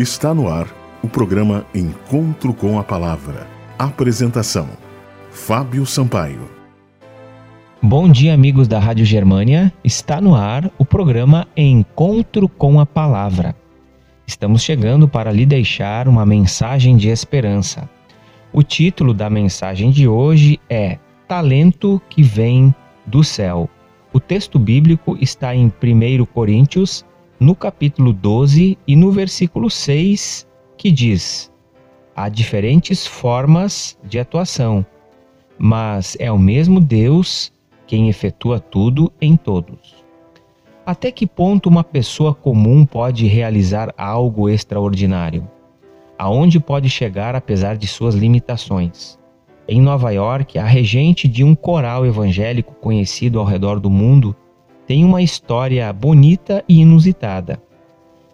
Está no ar o programa Encontro com a Palavra. Apresentação: Fábio Sampaio. Bom dia, amigos da Rádio Germânia. Está no ar o programa Encontro com a Palavra. Estamos chegando para lhe deixar uma mensagem de esperança. O título da mensagem de hoje é Talento que vem do céu. O texto bíblico está em 1 Coríntios, no capítulo 12 e no versículo 6, que diz: Há diferentes formas de atuação, mas é o mesmo Deus quem efetua tudo em todos. Até que ponto uma pessoa comum pode realizar algo extraordinário? Aonde pode chegar apesar de suas limitações? Em Nova York, a regente de um coral evangélico conhecido ao redor do mundo tem uma história bonita e inusitada.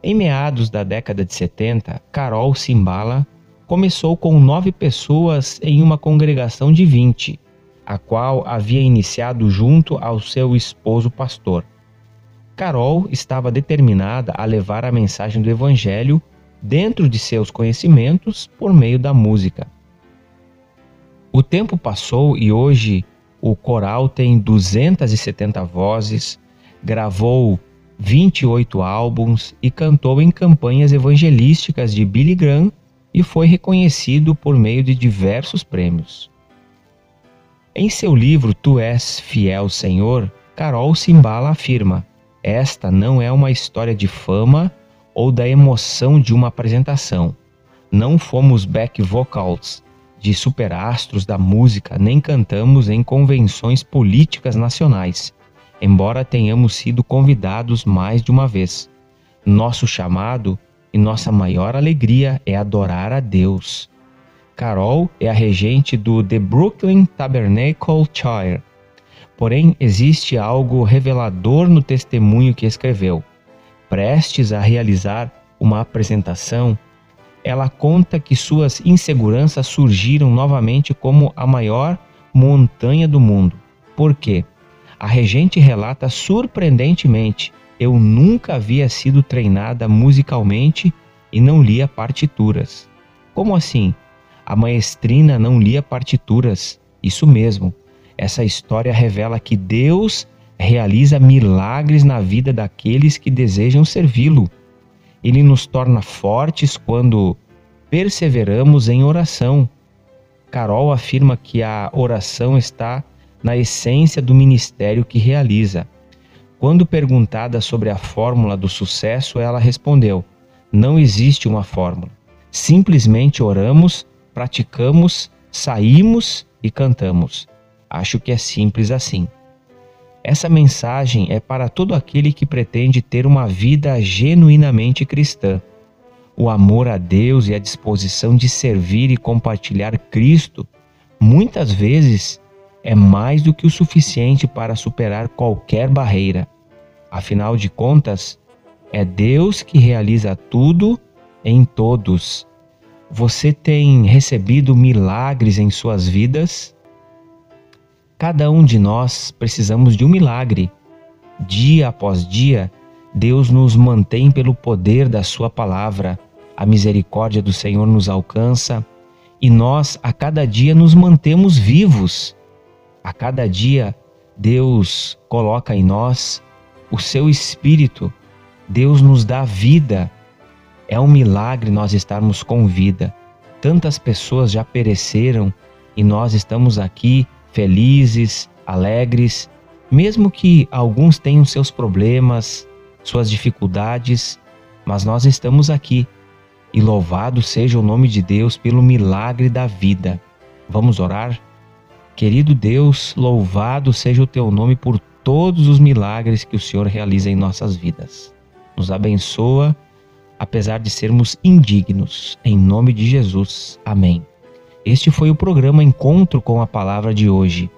Em meados da década de 70, Carol Simbala começou com nove pessoas em uma congregação de 20, a qual havia iniciado junto ao seu esposo pastor. Carol estava determinada a levar a mensagem do Evangelho dentro de seus conhecimentos por meio da música. O tempo passou e hoje o coral tem 270 vozes, gravou 28 álbuns e cantou em campanhas evangelísticas de Billy Graham e foi reconhecido por meio de diversos prêmios. Em seu livro Tu és fiel, Senhor, Carol Simbala afirma: Esta não é uma história de fama ou da emoção de uma apresentação. Não fomos back vocals de superastros da música, nem cantamos em convenções políticas nacionais embora tenhamos sido convidados mais de uma vez. Nosso chamado e nossa maior alegria é adorar a Deus. Carol é a regente do The Brooklyn Tabernacle Choir. Porém, existe algo revelador no testemunho que escreveu. Prestes a realizar uma apresentação, ela conta que suas inseguranças surgiram novamente como a maior montanha do mundo. Por quê? A regente relata surpreendentemente: eu nunca havia sido treinada musicalmente e não lia partituras. Como assim? A maestrina não lia partituras. Isso mesmo. Essa história revela que Deus realiza milagres na vida daqueles que desejam servi-lo. Ele nos torna fortes quando perseveramos em oração. Carol afirma que a oração está na essência do ministério que realiza. Quando perguntada sobre a fórmula do sucesso, ela respondeu: Não existe uma fórmula. Simplesmente oramos, praticamos, saímos e cantamos. Acho que é simples assim. Essa mensagem é para todo aquele que pretende ter uma vida genuinamente cristã. O amor a Deus e a disposição de servir e compartilhar Cristo muitas vezes é mais do que o suficiente para superar qualquer barreira. Afinal de contas, é Deus que realiza tudo em todos. Você tem recebido milagres em suas vidas? Cada um de nós precisamos de um milagre. Dia após dia, Deus nos mantém pelo poder da Sua palavra. A misericórdia do Senhor nos alcança e nós, a cada dia, nos mantemos vivos a cada dia, Deus coloca em nós o seu espírito, Deus nos dá vida. É um milagre nós estarmos com vida. Tantas pessoas já pereceram e nós estamos aqui felizes, alegres, mesmo que alguns tenham seus problemas, suas dificuldades, mas nós estamos aqui. E louvado seja o nome de Deus pelo milagre da vida. Vamos orar? Querido Deus, louvado seja o teu nome por todos os milagres que o Senhor realiza em nossas vidas. Nos abençoa, apesar de sermos indignos. Em nome de Jesus. Amém. Este foi o programa Encontro com a Palavra de hoje.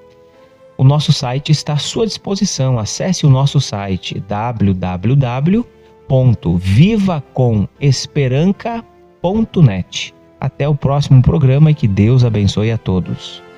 O nosso site está à sua disposição. Acesse o nosso site www.vivacomesperanca.net. Até o próximo programa e que Deus abençoe a todos.